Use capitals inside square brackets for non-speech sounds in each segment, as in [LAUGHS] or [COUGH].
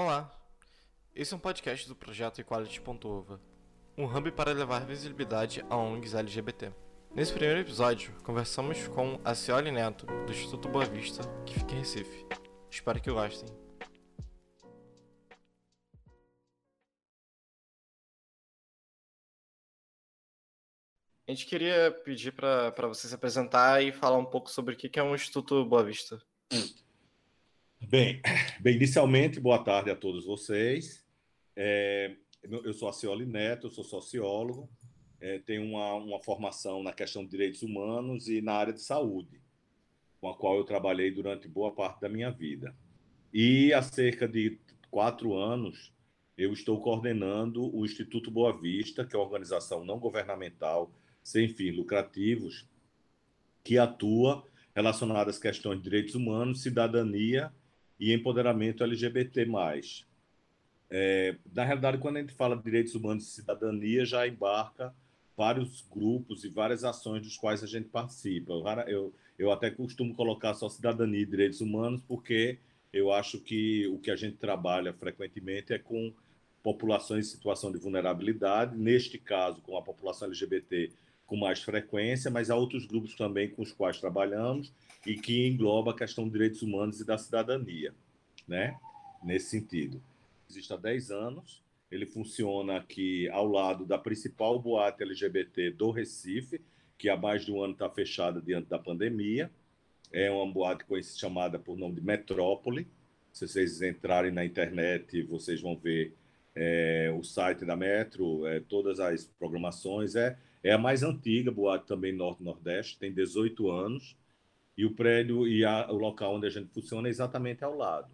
Olá, esse é um podcast do projeto Equality.ova, um hub para levar visibilidade a ONGs LGBT. Nesse primeiro episódio, conversamos com a Cioli Neto, do Instituto Boa Vista, que fica em Recife. Espero que gostem. A gente queria pedir para você se apresentar e falar um pouco sobre o que é um Instituto Boa Vista. Bem, [COUGHS] bem, inicialmente, boa tarde a todos vocês. É, eu sou a Cioli Neto, eu sou sociólogo, é, tenho uma, uma formação na questão de direitos humanos e na área de saúde, com a qual eu trabalhei durante boa parte da minha vida. E há cerca de quatro anos, eu estou coordenando o Instituto Boa Vista, que é uma organização não governamental sem fins lucrativos, que atua relacionada às questões de direitos humanos, cidadania e empoderamento LGBT+. É, na realidade, quando a gente fala de direitos humanos e cidadania, já embarca vários grupos e várias ações dos quais a gente participa. Eu, eu até costumo colocar só cidadania e direitos humanos, porque eu acho que o que a gente trabalha frequentemente é com populações em situação de vulnerabilidade, neste caso, com a população LGBT com mais frequência, mas há outros grupos também com os quais trabalhamos e que engloba a questão dos direitos humanos e da cidadania, né? Nesse sentido. Existe há 10 anos, ele funciona aqui ao lado da principal boate LGBT do Recife, que há mais de um ano está fechada diante da pandemia. É uma boate chamada por nome de Metrópole. Se vocês entrarem na internet, vocês vão ver é, o site da Metro, é, todas as programações. É, é a mais antiga boate também Norte-Nordeste, tem 18 anos e o prédio e a, o local onde a gente funciona é exatamente ao lado.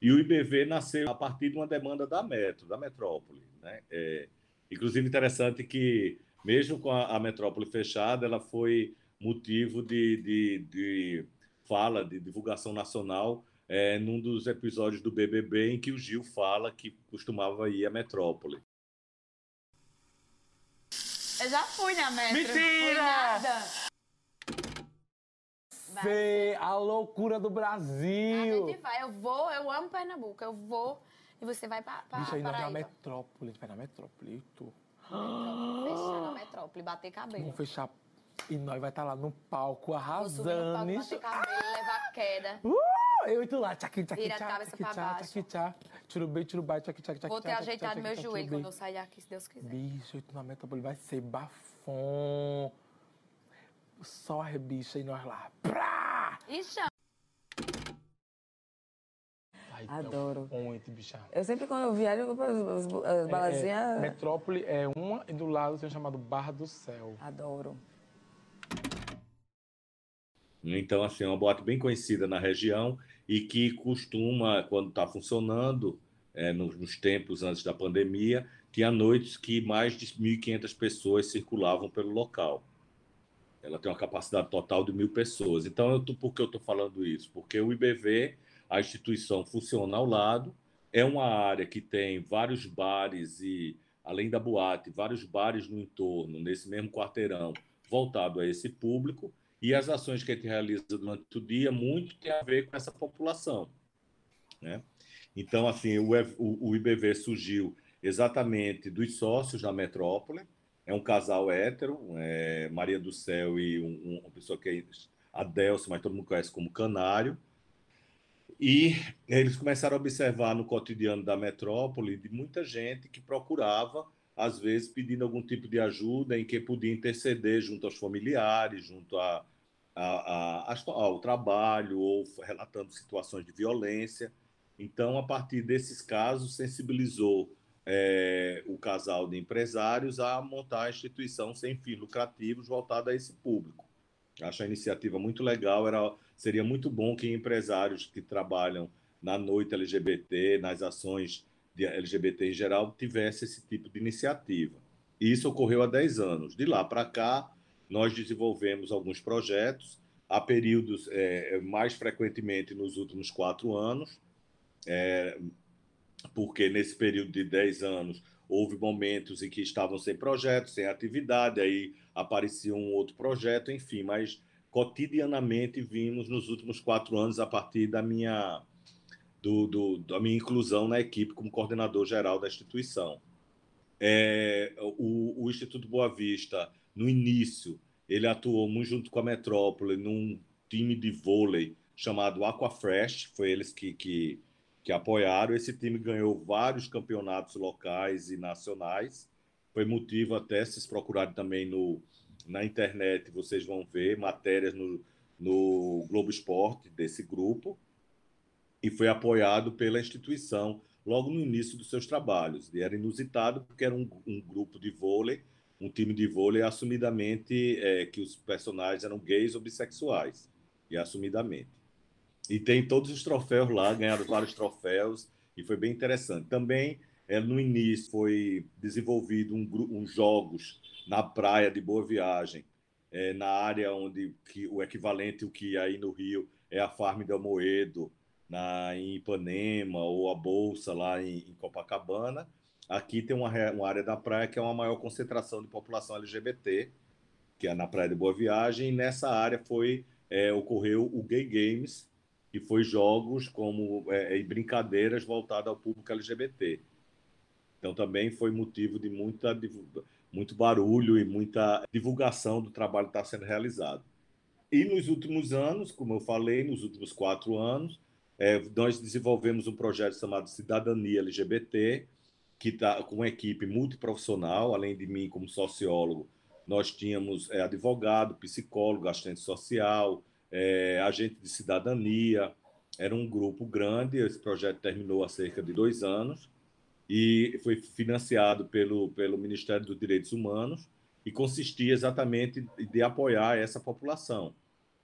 E o IBV nasceu a partir de uma demanda da Metro, da metrópole. Né? É, inclusive, interessante que, mesmo com a, a metrópole fechada, ela foi motivo de, de, de fala, de divulgação nacional, é, num dos episódios do BBB em que o Gil fala que costumava ir à metrópole. Eu já fui na metro. Mentira! Fê, a loucura do Brasil. A gente vai, eu vou, eu amo Pernambuco, eu vou e você vai pra, pra Bicho, aí nós na Paraíba. metrópole, a gente vai na metrópole, e tu? Fechar na metrópole, bater cabelo. Vamos fechar e nós vai estar lá no palco Vou subir no palco, arrasando. bater cabelo, levar queda. Uh, eu e tu lá, tchaqui, tchaqui, Vira a tchá, cabeça pra tchá, baixo. tchaqui, tchá. Tirubai, tirubai, tchaqui, tchaqui, tchaqui, Vou ter ajeitado meu joelho quando eu sair daqui, se Deus quiser. Bicho, e tu na metrópole vai ser bafom. Só rebicha e nós lá. Prá! E chama. Ai, Adoro. Muito, bicha. Eu sempre, quando eu viajo, eu vou para as, as É, balazinhas. metrópole é uma e do lado tem um chamado Barra do Céu. Adoro. Então, assim, é uma boate bem conhecida na região e que costuma, quando está funcionando, é, nos, nos tempos antes da pandemia, tinha noites que mais de 1.500 pessoas circulavam pelo local. Ela tem uma capacidade total de mil pessoas. Então, eu tô, por que eu estou falando isso? Porque o IBV, a instituição, funciona ao lado, é uma área que tem vários bares e, além da boate, vários bares no entorno, nesse mesmo quarteirão, voltado a esse público, e as ações que a gente realiza durante o dia muito tem a ver com essa população. Né? Então, assim, o, o, IBV surgiu exatamente dos sócios da metrópole, é um casal hétero, é Maria do Céu e um, uma pessoa que é Adelso, mas todo mundo conhece como Canário. E eles começaram a observar no cotidiano da metrópole de muita gente que procurava, às vezes, pedindo algum tipo de ajuda em que podia interceder junto aos familiares, junto a, a, a, ao trabalho ou relatando situações de violência. Então, a partir desses casos, sensibilizou é, o casal de empresários a montar a instituição sem fins lucrativos voltada a esse público. Acho a iniciativa muito legal. Era, seria muito bom que empresários que trabalham na noite LGBT, nas ações de LGBT em geral, tivesse esse tipo de iniciativa. E isso ocorreu há 10 anos. De lá para cá, nós desenvolvemos alguns projetos, há períodos é, mais frequentemente nos últimos quatro anos, é, porque nesse período de 10 anos houve momentos em que estavam sem projeto, sem atividade, aí aparecia um outro projeto, enfim, mas cotidianamente vimos nos últimos quatro anos, a partir da minha do, do, da minha inclusão na equipe como coordenador geral da instituição. É, o, o Instituto Boa Vista, no início, ele atuou muito junto com a Metrópole num time de vôlei chamado Aquafresh, foi eles que, que, que apoiaram. Esse time ganhou vários campeonatos locais e nacionais. Foi motivo até, se procurarem também no, na internet, vocês vão ver matérias no, no Globo Esporte desse grupo e foi apoiado pela instituição logo no início dos seus trabalhos. E era inusitado porque era um, um grupo de vôlei, um time de vôlei assumidamente é, que os personagens eram gays ou bissexuais, e assumidamente. E tem todos os troféus lá, ganharam vários troféus, e foi bem interessante. Também, é, no início, foi desenvolvido um, um jogos na praia de Boa Viagem, é, na área onde que, o equivalente o que aí no Rio é a Farm de Almoedo, na, em Ipanema, ou a Bolsa lá em, em Copacabana. Aqui tem uma, uma, área da praia que é uma maior concentração de população LGBT, que é na Praia de Boa Viagem, e nessa área foi é, ocorreu o Gay Games, que foi jogos como é, e brincadeiras voltadas ao público LGBT. Então também foi motivo de muita muito barulho e muita divulgação do trabalho que está sendo realizado. E nos últimos anos, como eu falei, nos últimos quatro anos, é, nós desenvolvemos um projeto chamado Cidadania LGBT, que está com uma equipe multiprofissional, além de mim como sociólogo, nós tínhamos é, advogado, psicólogo, assistente social, é, agente de cidadania. Era um grupo grande. Esse projeto terminou há cerca de dois anos e foi financiado pelo, pelo Ministério dos Direitos Humanos e consistia exatamente de apoiar essa população.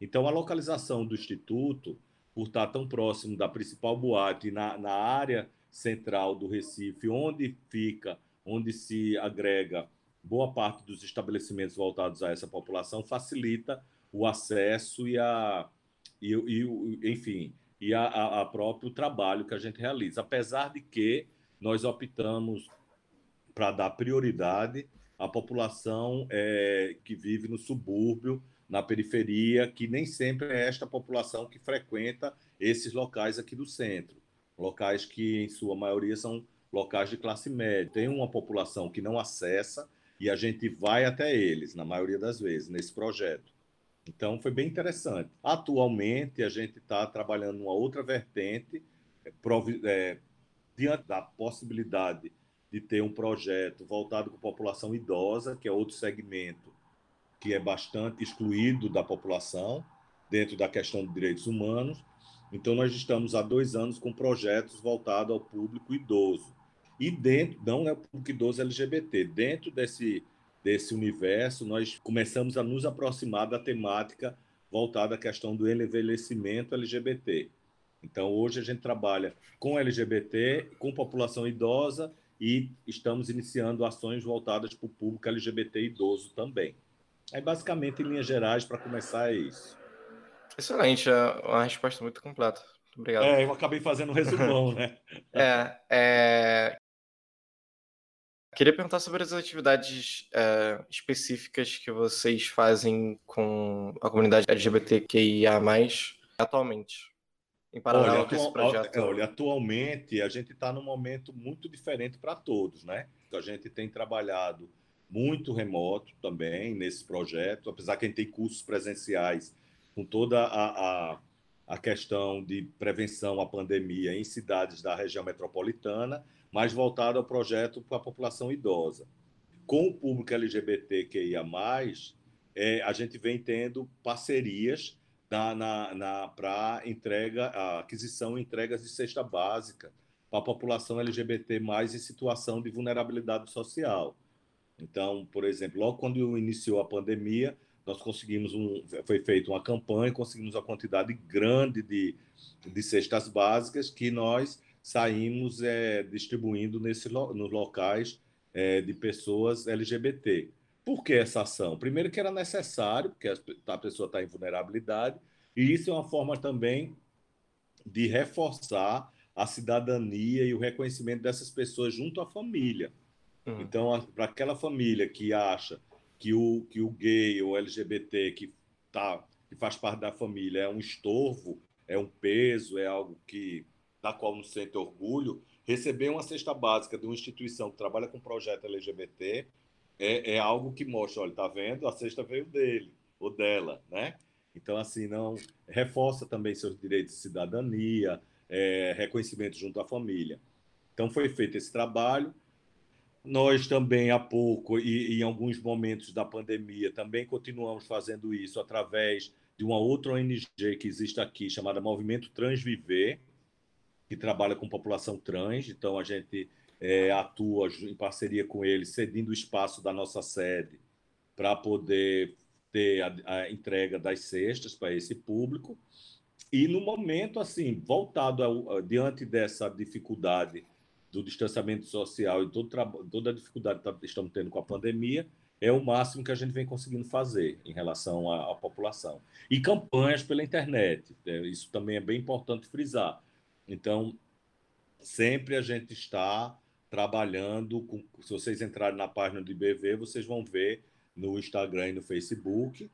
Então, a localização do Instituto por estar tão próximo da principal boate na, na área central do Recife, onde fica, onde se agrega boa parte dos estabelecimentos voltados a essa população, facilita o acesso e a, e, e enfim, e a, a, a próprio trabalho que a gente realiza. Apesar de que nós optamos para dar prioridade à população é, que vive no subúrbio, na periferia, que nem sempre é esta população que frequenta esses locais aqui do centro. Locais que, em sua maioria, são locais de classe média. Tem uma população que não acessa e a gente vai até eles, na maioria das vezes, nesse projeto. Então, foi bem interessante. Atualmente, a gente está trabalhando numa outra vertente, é, é, diante da possibilidade de ter um projeto voltado com a população idosa, que é outro segmento que é bastante excluído da população dentro da questão de direitos humanos. Então, nós estamos há dois anos com projetos voltados ao público idoso. E dentro, não é o público idoso LGBT, dentro desse, desse universo, nós começamos a nos aproximar da temática voltada à questão do envelhecimento LGBT. Então, hoje a gente trabalha com LGBT, com população idosa e estamos iniciando ações voltadas para o público LGBT idoso também. Aí, basicamente, em linhas gerais, para começar, é isso. Excelente, é uma resposta muito completa. Muito obrigado. É, eu acabei fazendo um resumão, né? [LAUGHS] é, é... Queria perguntar sobre as atividades é, específicas que vocês fazem com a comunidade LGBTQIA+, atualmente, em paralelo olha, com esse projeto. Olha, atualmente a gente está num momento muito diferente para todos, né? A gente tem trabalhado muito remoto também nesse projeto, apesar que a gente tem cursos presenciais com toda a, a, a questão de prevenção à pandemia em cidades da região metropolitana, mas voltado ao projeto para a população idosa. Com o público LGBTQIA+, é, a gente vem tendo parcerias na, na, na para entrega, a aquisição e entregas de cesta básica para a população LGBT+, em situação de vulnerabilidade social. Então, por exemplo, logo quando iniciou a pandemia, nós conseguimos um, foi feita uma campanha, conseguimos uma quantidade grande de, de cestas básicas que nós saímos é, distribuindo nesse, nos locais é, de pessoas LGBT. Por que essa ação? Primeiro que era necessário, porque a pessoa está em vulnerabilidade, e isso é uma forma também de reforçar a cidadania e o reconhecimento dessas pessoas junto à família. Uhum. Então, para aquela família que acha que o, que o gay ou LGBT que, tá, que faz parte da família é um estorvo, é um peso, é algo que, da qual nos sente orgulho, receber uma cesta básica de uma instituição que trabalha com projeto LGBT é, é algo que mostra, olha, tá vendo? A cesta veio dele ou dela, né? Então, assim, não reforça também seus direitos de cidadania, é, reconhecimento junto à família. Então, foi feito esse trabalho. Nós também, há pouco, e, em alguns momentos da pandemia, também continuamos fazendo isso através de uma outra ONG que existe aqui, chamada Movimento Transviver, que trabalha com população trans. Então, a gente é, atua em parceria com eles, cedendo o espaço da nossa sede para poder ter a, a, entrega das cestas para esse público. E no momento, assim, voltado ao, diante dessa dificuldade do distanciamento social e todo, toda a dificuldade que estamos tendo com a pandemia, é o máximo que a gente vem conseguindo fazer em relação à, à população. E campanhas pela internet, é, isso também é bem importante frisar. Então, sempre a gente está trabalhando, com, se vocês entrarem na página do IBV, vocês vão ver no Instagram e no Facebook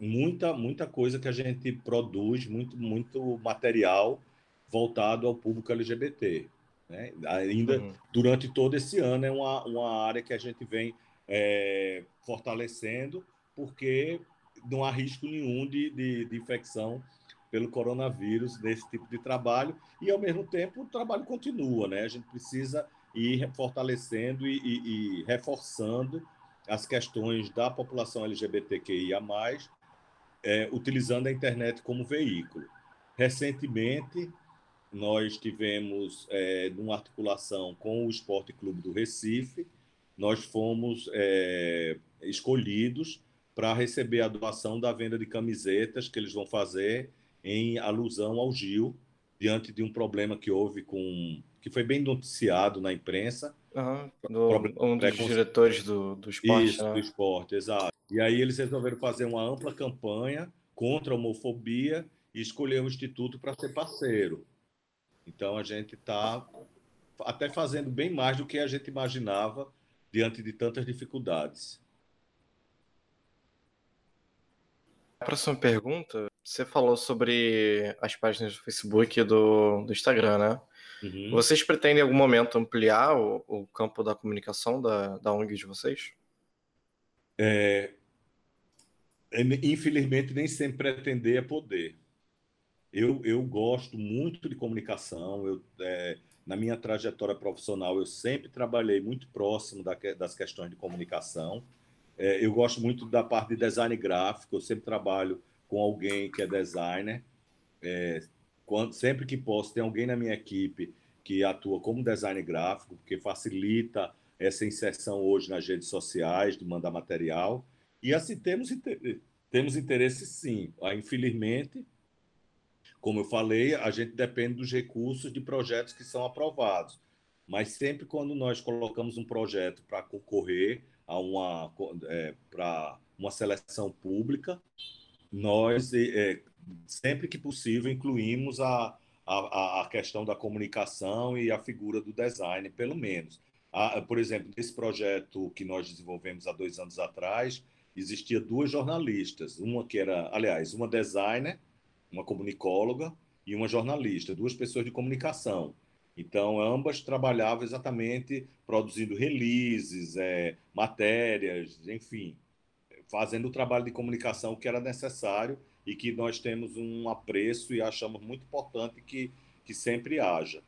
muita muita coisa que a gente produz, muito muito material voltado ao público LGBT. Né? Ainda uhum. durante todo esse ano é uma, uma área que a gente vem é, fortalecendo, porque não há risco nenhum de, de, de infecção pelo coronavírus nesse tipo de trabalho e ao mesmo tempo o trabalho continua, né? A gente precisa ir fortalecendo e, e, e reforçando as questões da população LGBTQIA+, é, utilizando a internet como veículo. Recentemente, nós tivemos, é, numa articulação com o Esporte Clube do Recife, nós fomos é, escolhidos para receber a doação da venda de camisetas que eles vão fazer em alusão ao Gil, diante de um problema que houve com que foi bem noticiado na imprensa. Uhum, do, um dos diretores do, do esporte. Isso, né? do esporte, exato. E aí eles resolveram fazer uma ampla campanha contra a homofobia e escolher o Instituto para ser parceiro. Então a gente está até fazendo bem mais do que a gente imaginava diante de tantas dificuldades. A próxima pergunta, você falou sobre as páginas do Facebook e do, do Instagram, né? Uhum. Vocês pretendem em algum momento ampliar o, o campo da comunicação da, da ONG de vocês? É, é, infelizmente, nem sempre pretender é poder. Eu, eu gosto muito de comunicação. Eu, é, na minha trajetória profissional, eu sempre trabalhei muito próximo da, das questões de comunicação. É, eu gosto muito da parte de design gráfico. Eu sempre trabalho com alguém que é designer. É, quando, sempre que posso, tem alguém na minha equipe que atua como design gráfico, que facilita essa inserção hoje nas redes sociais, de mandar material. E assim, temos, temos interesse sim. Ah, infelizmente, como eu falei, a gente depende dos recursos de projetos que são aprovados. Mas sempre quando nós colocamos um projeto para concorrer a uma, é, para uma seleção pública, nós é, sempre que possível, incluímos a, a, a questão da comunicação e a figura do design, pelo menos. A, por exemplo, nesse projeto que nós desenvolvemos há dois anos atrás, existia duas jornalistas, uma que era, aliás, uma designer, uma comunicóloga e uma jornalista, duas pessoas de comunicação. Então, ambas trabalhavam exatamente produzindo releases, é, matérias, enfim, fazendo o trabalho de comunicação que era necessário e que nós temos um apreço e achamos muito importante que, que sempre haja.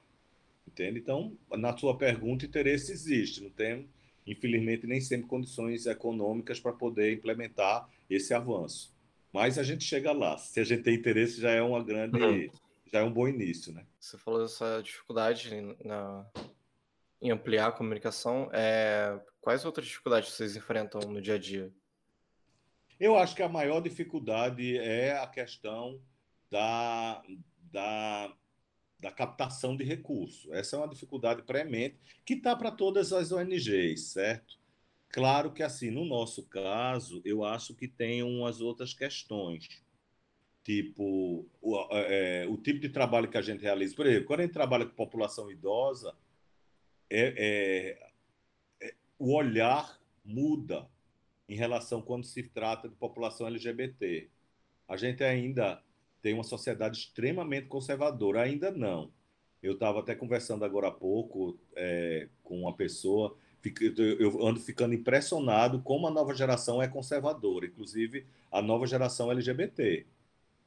Entende? Então, na sua pergunta, interesse existe, não tem, infelizmente, nem sempre condições econômicas para poder implementar esse avanço. Mas a gente chega lá. Se a gente tem interesse, já é uma grande, uhum. já é um bom início, né? Você falou dessa dificuldade na, em ampliar a comunicação. É, quais outras dificuldades vocês enfrentam no dia a dia? Eu acho que a maior dificuldade é a questão da, da, da captação de recursos. Essa é uma dificuldade premente que está para todas as ONGs, certo? Claro que, assim, no nosso caso, eu acho que tem umas outras questões. Tipo, o, é, o tipo de trabalho que a gente realiza. Por exemplo, quando a gente trabalha com população idosa, é, é, é o olhar muda em relação quando se trata de população LGBT. A gente ainda tem uma sociedade extremamente conservadora, ainda não. Eu estava até conversando agora há pouco é, com uma pessoa, eu ando ficando impressionado como a nova geração é conservadora, inclusive a nova geração LGBT.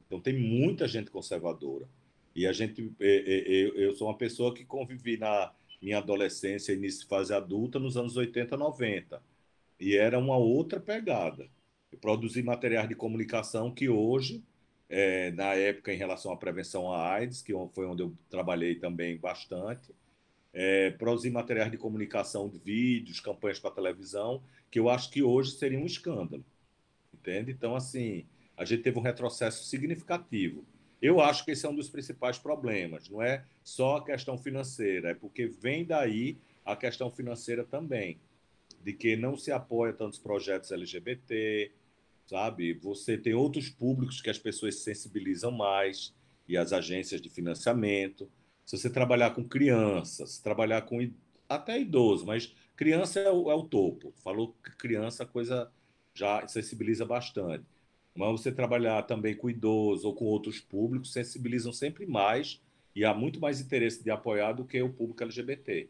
Então tem muita gente conservadora. E a gente, é, é, eu sou uma pessoa que convivi na minha adolescência, início de fase adulta, nos anos 80, 90. E era uma outra pegada. Eu produzi materiais de comunicação que hoje é, na época em relação à prevenção à AIDS, que foi onde eu trabalhei também bastante. É, produzir materiais de comunicação de vídeos, campanhas para televisão, que eu acho que hoje seria um escândalo. Entende? Então, assim, a gente teve um retrocesso significativo. Eu acho que esse é um dos principais problemas, não é só a questão financeira, é porque vem daí a questão financeira também, de que não se apoia tantos projetos LGBT, sabe? Você tem outros públicos que as pessoas se sensibilizam mais e as agências de financiamento. Se você trabalhar com crianças, trabalhar com até idoso, mas criança é o, é o topo. Falou que criança a coisa já sensibiliza bastante. Mas você trabalhar também com idoso ou com outros públicos sensibilizam sempre mais e há muito mais interesse de apoiar do que o público LGBT.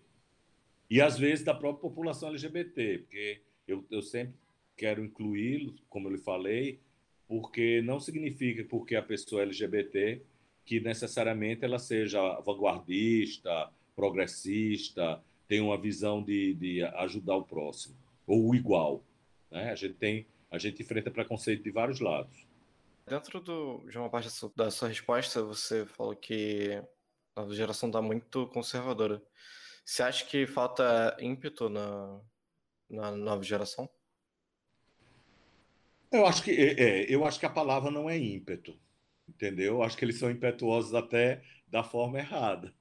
E às vezes da própria população LGBT, porque eu, eu sempre quero incluí-lo, como eu lhe falei, porque não significa porque a pessoa é LGBT que necessariamente ela seja vanguardista, progressista, tem uma visão de, de ajudar o próximo ou o igual. Né? A gente tem a gente enfrenta preconceito de vários lados. Dentro do, de uma parte da sua resposta, você falou que a geração está muito conservadora. Você acha que falta ímpeto na, na nova geração? Eu acho que é, é, eu acho que a palavra não é ímpeto, entendeu? Eu acho que eles são impetuosos até da forma errada.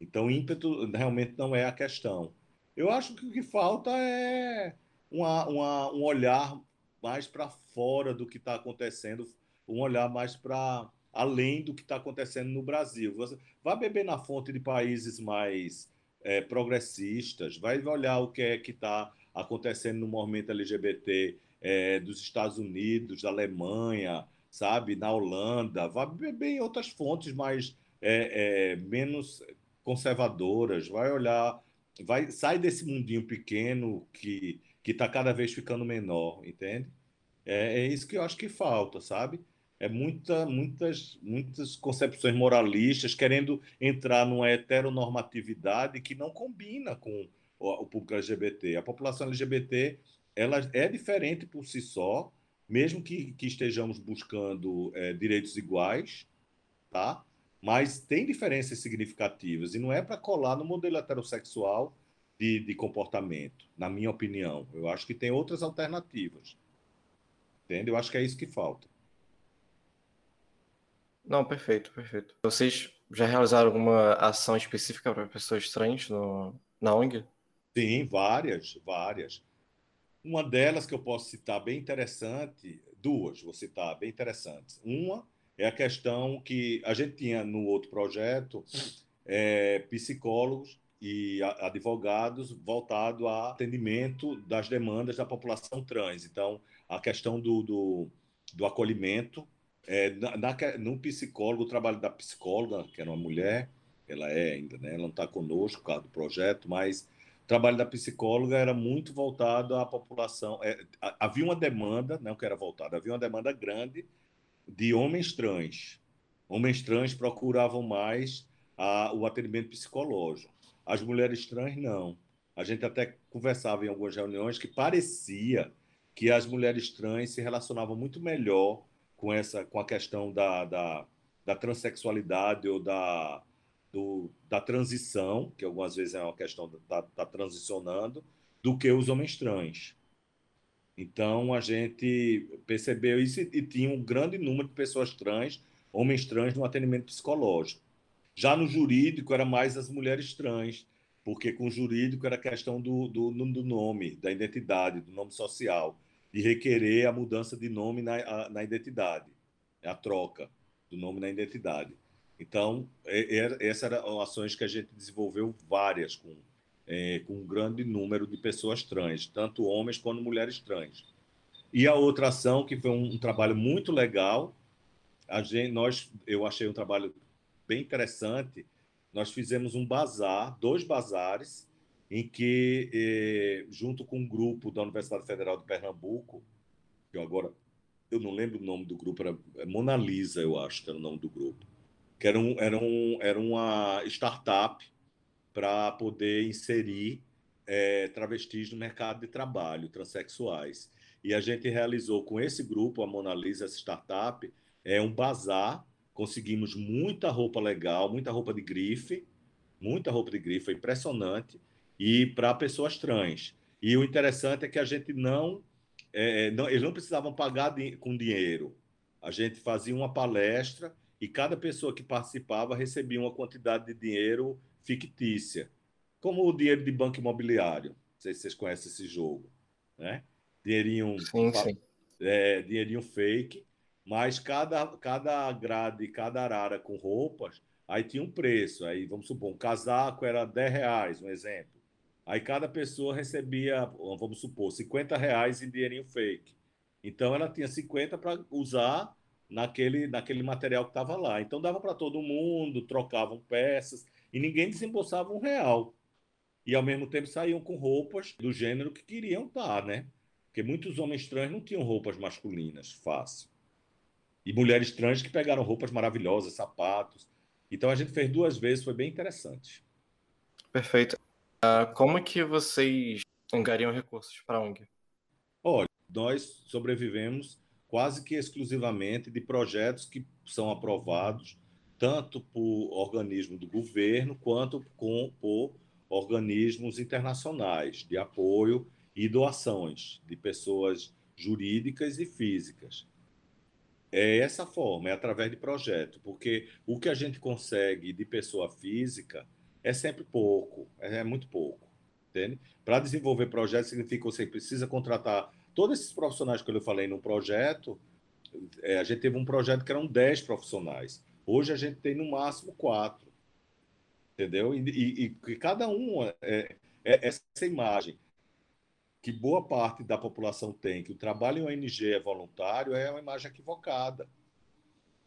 Então, ímpeto realmente não é a questão. Eu acho que o que falta é uma, uma, um olhar mais para fora do que está acontecendo, um olhar mais para além do que está acontecendo no Brasil. Você vai beber na fonte de países mais é, progressistas, vai olhar o que é que está acontecendo no movimento LGBT é, dos Estados Unidos, da Alemanha, sabe, na Holanda, vai beber em outras fontes mais é, é, menos conservadoras, vai olhar, vai sai desse mundinho pequeno que que está cada vez ficando menor, entende? É, é, isso que eu acho que falta, sabe? É muita, muitas, muitas concepções moralistas querendo entrar numa heteronormatividade que não combina com o, o público LGBT. A população LGBT ela é diferente por si só, mesmo que, que estejamos buscando é, direitos iguais, tá? Mas tem diferenças significativas e não é para colar no modelo heterossexual de, de comportamento, na minha opinião. Eu acho que tem outras alternativas. Entende? Eu acho que é isso que falta. Não, perfeito, perfeito. Vocês já realizaram alguma ação específica para pessoas trans no, na ONG? Sim, várias, várias. Uma delas que eu posso citar bem interessante, duas vou citar bem interessantes. Uma é a questão que a gente tinha no outro projeto é, psicólogos e advogados voltado a atendimento das demandas da população trans. Então, a questão do, do, do acolhimento, é, na, na, no psicólogo, o trabalho da psicóloga, que era uma mulher, ela é ainda, né? ela não está conosco por causa do projeto, mas trabalho da psicóloga era muito voltado à população. É, havia uma demanda, não que era voltada, havia uma demanda grande de homens trans. Homens trans procuravam mais a, o atendimento psicológico. As mulheres trans, não. A gente até conversava em algumas reuniões que parecia que as mulheres trans se relacionavam muito melhor com essa com a questão da, da, da transexualidade ou da, do, da transição, que algumas vezes é uma questão da tá, tá transicionando, do que os homens trans. Então a gente percebeu isso e, e tinha um grande número de pessoas trans, homens trans, no atendimento psicológico. Já no jurídico era mais as mulheres trans, porque com o jurídico era questão do, do, do nome, da identidade, do nome social, de requerer a mudança de nome na, a, na identidade, a troca do nome na identidade. Então, é, é, essas eram ações que a gente desenvolveu várias com, é, com um grande número de pessoas trans, tanto homens quanto mulheres trans. E a outra ação, que foi um, um trabalho muito legal, a gente, nós, eu achei um trabalho bem interessante, nós fizemos um bazar, dois bazares, em que, eh, junto com um grupo da Universidade Federal de Pernambuco, que agora eu não lembro o nome do grupo, era é Mona Lisa, eu acho que era o nome do grupo, que era, um, era, um, era uma startup para poder inserir é, travestis no mercado de trabalho, transexuais. E a gente realizou com esse grupo, a Mona Lisa, essa startup, é um bazar. Conseguimos muita roupa legal, muita roupa de grife, muita roupa de grife, foi impressionante, e para pessoas trans. E o interessante é que a gente não, é, não eles não precisavam pagar com dinheiro. A gente fazia uma palestra e cada pessoa que participava recebia uma quantidade de dinheiro fictícia, como o dinheiro de banco imobiliário. Não sei se vocês conhecem esse jogo, né? Dinheirinho, sim, sim. É, dinheirinho fake, mas cada, cada grade, cada arara com roupas, aí tinha um preço. Aí, vamos supor, um casaco era 10 reais, um exemplo. Aí cada pessoa recebia, vamos supor, 50 reais em dinheirinho fake. Então ela tinha 50 para usar naquele, naquele material que estava lá. Então dava para todo mundo, trocavam peças e ninguém desembolsava um real. E ao mesmo tempo saíam com roupas do gênero que queriam estar, né? Porque muitos homens trans não tinham roupas masculinas fácil. E mulheres trans que pegaram roupas maravilhosas, sapatos. Então a gente fez duas vezes, foi bem interessante. Perfeito. Uh, como que vocês angariam recursos para a ONG? Olha, nós sobrevivemos quase que exclusivamente de projetos que são aprovados tanto por organismos do governo quanto com, por organismos internacionais de apoio e doações de pessoas jurídicas e físicas. É essa forma, é através de projeto, porque o que a gente consegue de pessoa física é sempre pouco, é muito pouco? Para desenvolver projetos significa que você precisa contratar todos esses profissionais que eu falei no projeto, é, a gente teve um projeto que eram 10 profissionais. Hoje a gente tem no máximo quatro. Entendeu? E, e, e cada um é, é, essa imagem que boa parte da população tem, que o trabalho em ONG é voluntário, é uma imagem equivocada.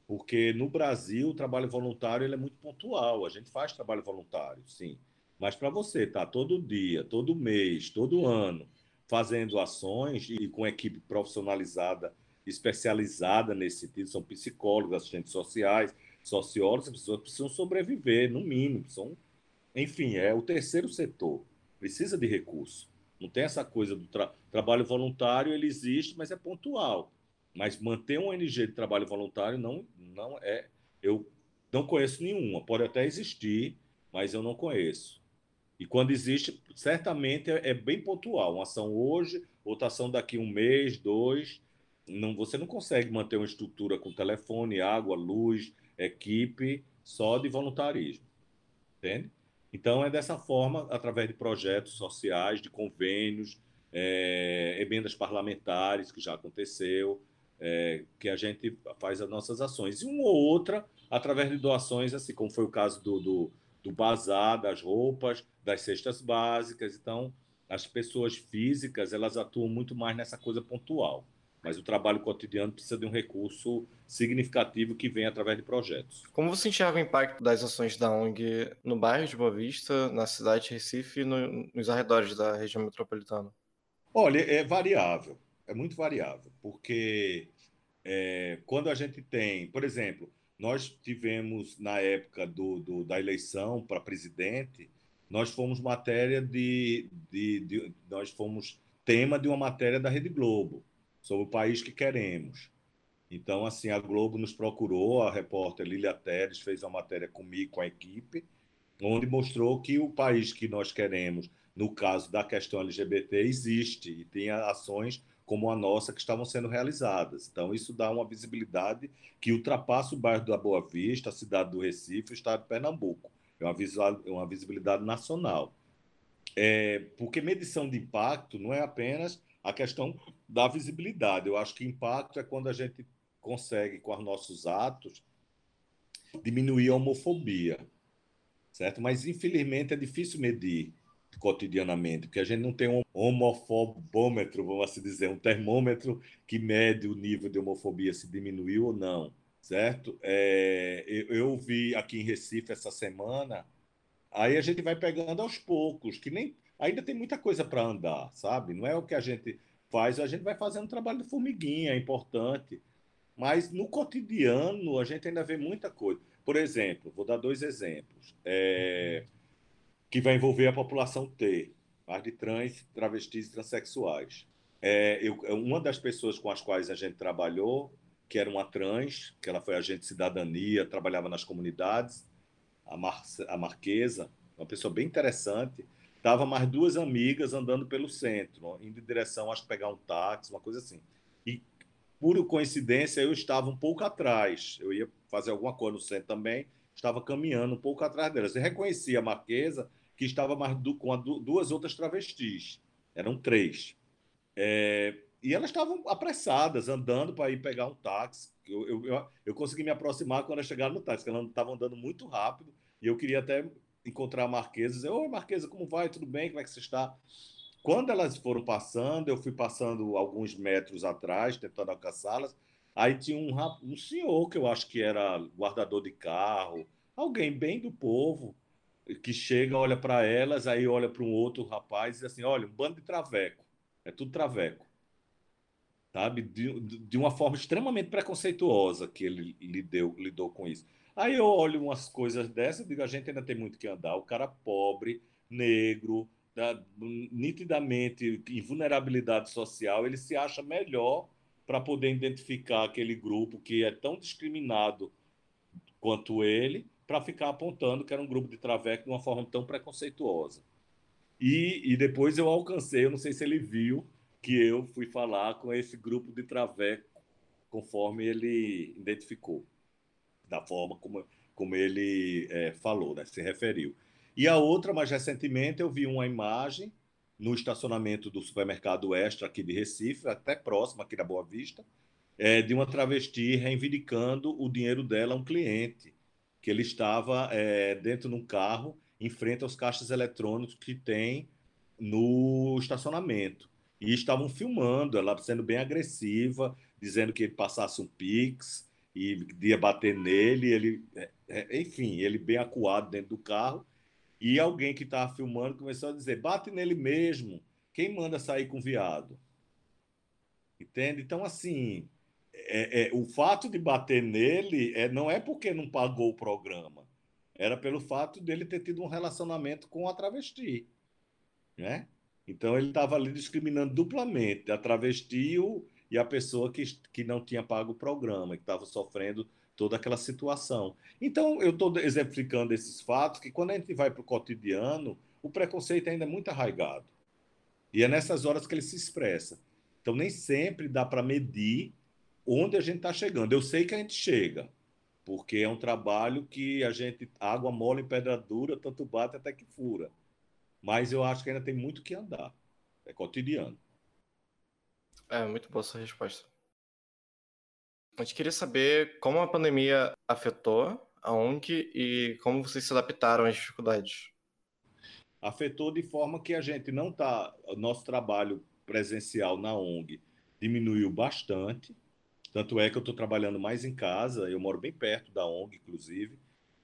Porque no Brasil o trabalho voluntário ele é muito pontual. A gente faz trabalho voluntário, sim. Mas para você tá todo dia, todo mês, todo ano fazendo ações e com equipe profissionalizada, especializada nesse sentido, são psicólogos, assistentes sociais, sociólogos, as pessoas precisam sobreviver, no mínimo. São, enfim, é o terceiro setor, precisa de recurso. Não tem essa coisa do tra trabalho voluntário, ele existe, mas é pontual. Mas manter um ONG de trabalho voluntário não, não é. Eu não conheço nenhuma. Pode até existir, mas eu não conheço. E quando existe, certamente é, é, bem pontual. Uma ação hoje, outra ação daqui um mês, dois. Não, você não consegue manter uma estrutura com telefone, água, luz, equipe, só de voluntarismo. Entende? Então, é dessa forma, através de projetos sociais, de convênios, é, emendas parlamentares, que já aconteceu, é, que a gente faz as nossas ações. E uma ou outra, através de doações, assim como foi o caso do, do do bazar, das roupas, das cestas básicas. Então, as pessoas físicas elas atuam muito mais nessa coisa pontual, mas o trabalho cotidiano precisa de um recurso significativo que vem através de projetos. Como você enxerga o impacto das ações da ONG no bairro de Boa Vista, na cidade de Recife e no, nos arredores da região metropolitana? Olha, é variável, é muito variável, porque é, quando a gente tem, por exemplo, nós tivemos, na época do, do da eleição para presidente, nós fomos matéria de, de, de, Nós fomos tema de uma matéria da Rede Globo, sobre o país que queremos. Então, assim, a Globo nos procurou, a repórter Lilia Teres fez uma matéria comigo, com a equipe, onde mostrou que o país que nós queremos, no caso da questão LGBT, existe e tem ações como a nossa que estavam sendo realizadas. Então, isso dá uma visibilidade que ultrapassa o bairro da Boa Vista, a cidade do Recife, o estado de Pernambuco. É uma, visual, uma visibilidade nacional. É, porque medição de impacto não é apenas a questão da visibilidade. Eu acho que impacto é quando a gente consegue, com os nossos atos, diminuir a homofobia, certo? Mas, infelizmente, é difícil medir cotidianamente, porque a gente não tem um homofobômetro, vamos assim dizer, um termômetro que mede o nível de homofobia se diminuiu ou não. certo? É, eu, eu vi aqui em Recife essa semana, aí a gente vai pegando aos poucos, que nem ainda tem muita coisa para andar, sabe? Não é o que a gente faz, a gente vai fazendo trabalho de formiguinha, é importante. Mas no cotidiano a gente ainda vê muita coisa. Por exemplo, vou dar dois exemplos, é, que vai envolver a população T, mais de trans, travestis e transexuais. É, eu, uma das pessoas com as quais a gente trabalhou, que era uma trans, que ela foi agente de cidadania, trabalhava nas comunidades, a, Mar, a Marquesa, uma pessoa bem interessante, Tava mais duas amigas andando pelo centro, indo em direção, acho que pegar um táxi, uma coisa assim. E, por coincidência, eu estava um pouco atrás. Eu ia fazer alguma coisa no centro também, estava caminhando um pouco atrás delas. Eu reconheci a Marquesa, que estava mais du com duas outras travestis. Eram três. É, e elas estavam apressadas, andando para ir pegar um táxi. Eu, eu, eu, eu consegui me aproximar quando elas chegaram no táxi, elas estavam andando muito rápido. E eu queria até encontrar a Marquesa e dizer: Oi, Marquesa, como vai? Tudo bem? Como é que você está? Quando elas foram passando, eu fui passando alguns metros atrás, tentando alcançá-las. Aí tinha um, um senhor, que eu acho que era guardador de carro, alguém bem do povo, que chega, olha para elas, aí olha para um outro rapaz e diz assim: Olha, um bando de traveco. É tudo traveco. Sabe? De, de uma forma extremamente preconceituosa que ele lidou, lidou com isso. Aí eu olho umas coisas dessas e digo, a gente ainda tem muito que andar. O cara pobre, negro, nitidamente em vulnerabilidade social, ele se acha melhor para poder identificar aquele grupo que é tão discriminado quanto ele, para ficar apontando que era um grupo de traveco de uma forma tão preconceituosa. E, e depois eu alcancei, eu não sei se ele viu, que eu fui falar com esse grupo de traveco, conforme ele identificou da forma como, como ele é, falou, né, se referiu. E a outra, mais recentemente, eu vi uma imagem no estacionamento do supermercado Extra aqui de Recife, até próximo aqui da Boa Vista, é, de uma travesti reivindicando o dinheiro dela a um cliente, que ele estava é, dentro de um carro em frente aos caixas eletrônicos que tem no estacionamento. E estavam filmando ela sendo bem agressiva, dizendo que ele passasse um Pix, e ia bater nele, ele, é, é, enfim, ele bem acuado dentro do carro, e alguém que estava filmando começou a dizer: bate nele mesmo, quem manda sair com viado? Entende? Então, assim, é, é, o fato de bater nele é, não é porque não pagou o programa, era pelo fato dele ter tido um relacionamento com a travesti, né? Então ele estava ali discriminando duplamente a travesti e a pessoa que, que não tinha pago o programa, que estava sofrendo toda aquela situação. Então, eu estou exemplificando esses fatos que, quando a gente vai para o cotidiano, o preconceito ainda é muito arraigado. E é nessas horas que ele se expressa. Então, nem sempre dá para medir onde a gente está chegando. Eu sei que a gente chega, porque é um trabalho que a gente, água mole em pedra dura, tanto bate até que fura. Mas eu acho que ainda tem muito que andar. É cotidiano. É, muito boa essa resposta. A gente queria saber como a pandemia afetou a ONG e como vocês se adaptaram às dificuldades. Afetou de forma que a gente não está. Nosso trabalho presencial na ONG diminuiu bastante. Tanto é que eu estou trabalhando mais em casa, eu moro bem perto da ONG, inclusive.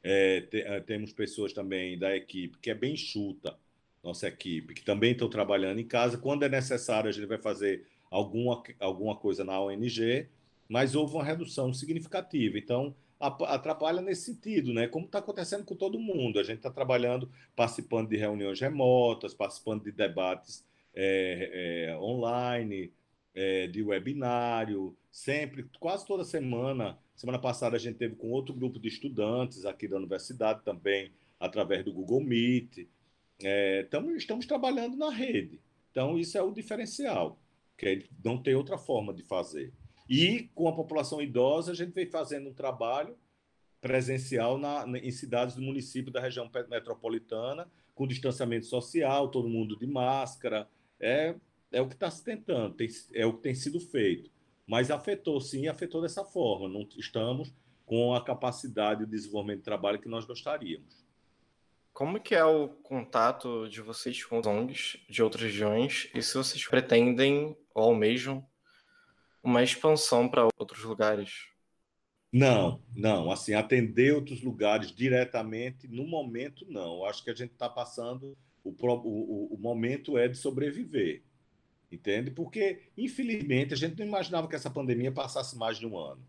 É, te, é, temos pessoas também da equipe que é bem enxuta, nossa equipe, que também estão trabalhando em casa. Quando é necessário, a gente vai fazer alguma, alguma coisa na ONG, mas houve uma redução significativa. Então, atrapalha nesse sentido, né? Como está acontecendo com todo mundo. A gente está trabalhando, participando de reuniões remotas, participando de debates é, é, online, é, de webinário, sempre, quase toda semana. Semana passada a gente teve com outro grupo de estudantes aqui da universidade também, através do Google Meet. É, tamo, estamos trabalhando na rede. Então, isso é o diferencial que não tem outra forma de fazer. E com a população idosa, a gente vem fazendo um trabalho presencial na, em cidades do município da região metropolitana, com distanciamento social, todo mundo de máscara. É, é o que está se tentando, tem, é o que tem sido feito. Mas afetou, sim, afetou dessa forma. Não estamos com a capacidade de desenvolvimento de trabalho que nós gostaríamos. Como que é o contato de vocês com os ONGs de outras regiões e se vocês pretendem ou almejam uma expansão para outros lugares? Não, não. Assim, atender outros lugares diretamente, no momento, não. Acho que a gente está passando. O, o, o momento é de sobreviver. Entende? Porque, infelizmente, a gente não imaginava que essa pandemia passasse mais de um ano.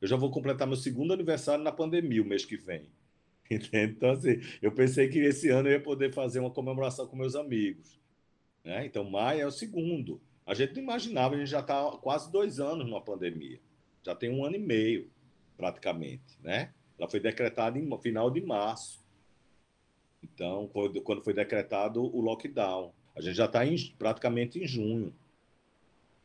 Eu já vou completar meu segundo aniversário na pandemia o mês que vem. [LAUGHS] Entende? Então, assim, eu pensei que esse ano eu ia poder fazer uma comemoração com meus amigos. Né? Então, maio é o segundo. A gente não imaginava, a gente já está quase dois anos numa pandemia. Já tem um ano e meio praticamente, né? Ela foi decretada em final de março. Então, quando foi decretado o lockdown, a gente já está praticamente em junho.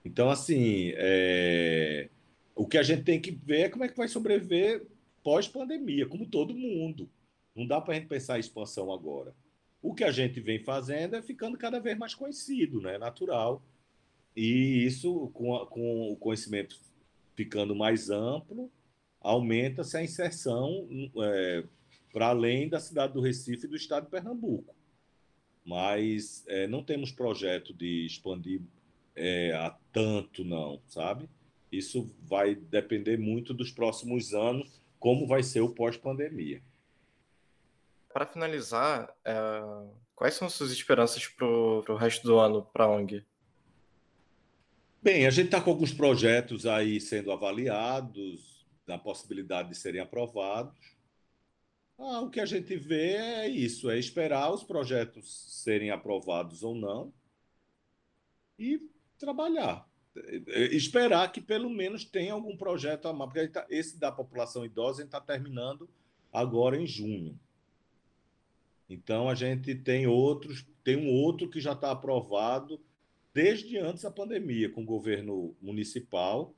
Então, assim, é... o que a gente tem que ver é como é que vai sobreviver pós-pandemia, como todo mundo. Não dá para a gente pensar em expansão agora. O que a gente vem fazendo é ficando cada vez mais conhecido, né? Natural. E isso, com, a, com o conhecimento ficando mais amplo, aumenta-se a inserção é, para além da cidade do Recife e do estado de Pernambuco. Mas é, não temos projeto de expandir é, a tanto, não, sabe? Isso vai depender muito dos próximos anos, como vai ser o pós-pandemia. Para finalizar, é, quais são suas esperanças para o resto do ano para a ONG? Bem, a gente está com alguns projetos aí sendo avaliados, da possibilidade de serem aprovados. Ah, o que a gente vê é isso, é esperar os projetos serem aprovados ou não e trabalhar. Esperar que pelo menos tenha algum projeto a mais, porque tá, esse da população idosa está terminando agora em junho. Então a gente tem outros, tem um outro que já está aprovado desde antes da pandemia, com o governo municipal,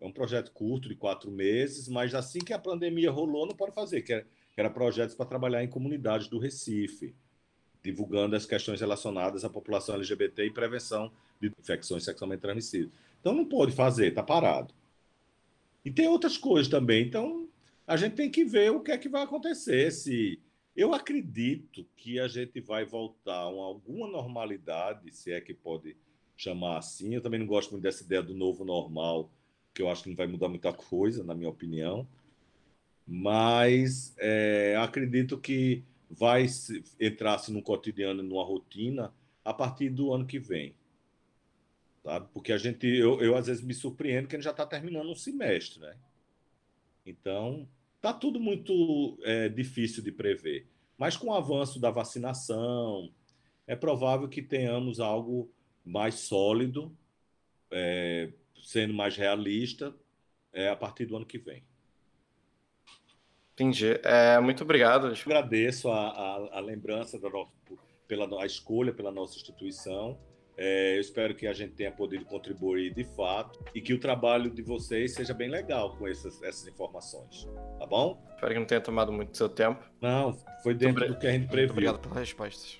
é um projeto curto, de quatro meses, mas assim que a pandemia rolou, não pode fazer, que era, que era projetos para trabalhar em comunidades do Recife, divulgando as questões relacionadas à população LGBT e prevenção de infecções sexualmente transmissíveis. Então não pode fazer, está parado. E tem outras coisas também. Então a gente tem que ver o que é que vai acontecer. Se eu acredito que a gente vai voltar a alguma normalidade, se é que pode chamar assim. Eu também não gosto muito dessa ideia do novo normal, que eu acho que não vai mudar muita coisa, na minha opinião. Mas é, acredito que vai entrar-se no cotidiano, numa rotina, a partir do ano que vem. Sabe? Porque a gente, eu, eu às vezes me surpreendo que a gente já está terminando um semestre, né? Então, está tudo muito é, difícil de prever. Mas com o avanço da vacinação, é provável que tenhamos algo mais sólido, é, sendo mais realista, é a partir do ano que vem. Entendi. É, muito obrigado. Eu agradeço a, a, a lembrança da nossa, pela a escolha pela nossa instituição. É, eu espero que a gente tenha podido contribuir de fato e que o trabalho de vocês seja bem legal com essas, essas informações. Tá bom? Espero que não tenha tomado muito seu tempo. Não, foi dentro do que a gente previu. Muito obrigado pelas respostas.